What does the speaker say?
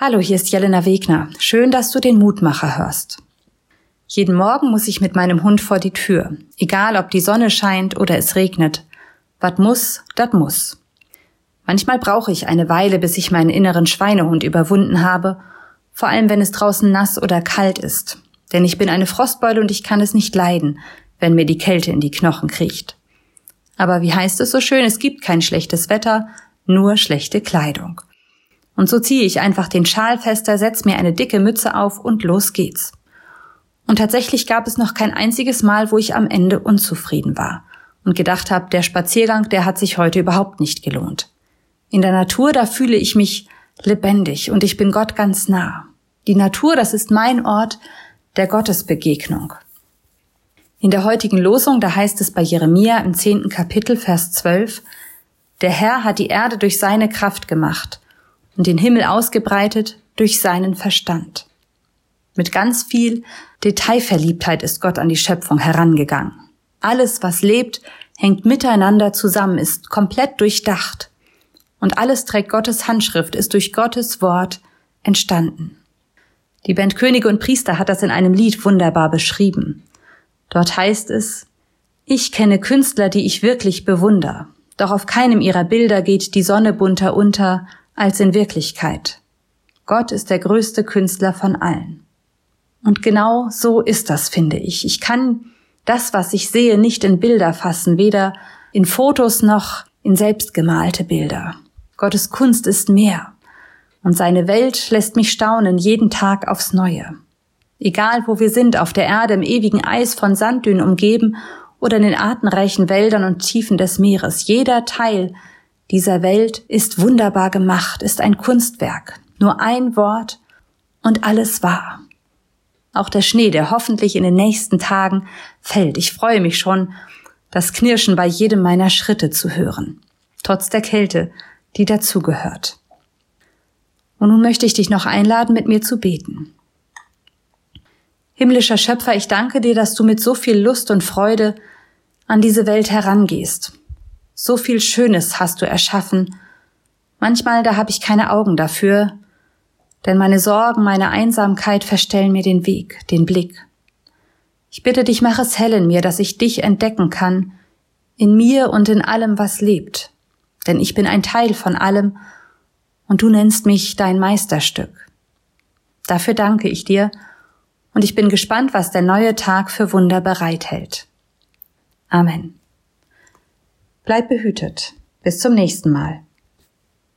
Hallo, hier ist Jelena Wegner. Schön, dass du den Mutmacher hörst. Jeden Morgen muss ich mit meinem Hund vor die Tür, egal ob die Sonne scheint oder es regnet. Wat muss, dat muss. Manchmal brauche ich eine Weile, bis ich meinen inneren Schweinehund überwunden habe, vor allem wenn es draußen nass oder kalt ist. Denn ich bin eine Frostbeule und ich kann es nicht leiden, wenn mir die Kälte in die Knochen kriecht. Aber wie heißt es so schön, es gibt kein schlechtes Wetter, nur schlechte Kleidung. Und so ziehe ich einfach den Schal fester, setz mir eine dicke Mütze auf und los geht's. Und tatsächlich gab es noch kein einziges Mal, wo ich am Ende unzufrieden war und gedacht habe, der Spaziergang, der hat sich heute überhaupt nicht gelohnt. In der Natur, da fühle ich mich lebendig und ich bin Gott ganz nah. Die Natur, das ist mein Ort der Gottesbegegnung. In der heutigen Losung, da heißt es bei Jeremia im zehnten Kapitel, Vers 12, der Herr hat die Erde durch seine Kraft gemacht und den Himmel ausgebreitet durch seinen Verstand. Mit ganz viel Detailverliebtheit ist Gott an die Schöpfung herangegangen. Alles, was lebt, hängt miteinander zusammen, ist komplett durchdacht. Und alles trägt Gottes Handschrift, ist durch Gottes Wort entstanden. Die Band Könige und Priester hat das in einem Lied wunderbar beschrieben. Dort heißt es, ich kenne Künstler, die ich wirklich bewunder, doch auf keinem ihrer Bilder geht die Sonne bunter unter, als in Wirklichkeit. Gott ist der größte Künstler von allen. Und genau so ist das, finde ich. Ich kann das, was ich sehe, nicht in Bilder fassen, weder in Fotos noch in selbstgemalte Bilder. Gottes Kunst ist mehr. Und seine Welt lässt mich staunen jeden Tag aufs Neue. Egal wo wir sind, auf der Erde, im ewigen Eis von Sanddünen umgeben oder in den artenreichen Wäldern und Tiefen des Meeres, jeder Teil dieser Welt ist wunderbar gemacht, ist ein Kunstwerk. Nur ein Wort und alles wahr. Auch der Schnee, der hoffentlich in den nächsten Tagen fällt. Ich freue mich schon, das Knirschen bei jedem meiner Schritte zu hören. Trotz der Kälte, die dazugehört. Und nun möchte ich dich noch einladen, mit mir zu beten. Himmlischer Schöpfer, ich danke dir, dass du mit so viel Lust und Freude an diese Welt herangehst. So viel Schönes hast du erschaffen. Manchmal, da habe ich keine Augen dafür, denn meine Sorgen, meine Einsamkeit verstellen mir den Weg, den Blick. Ich bitte dich, mach es hell in mir, dass ich dich entdecken kann, in mir und in allem, was lebt. Denn ich bin ein Teil von allem und du nennst mich dein Meisterstück. Dafür danke ich dir und ich bin gespannt, was der neue Tag für Wunder bereithält. Amen. Bleib behütet. Bis zum nächsten Mal.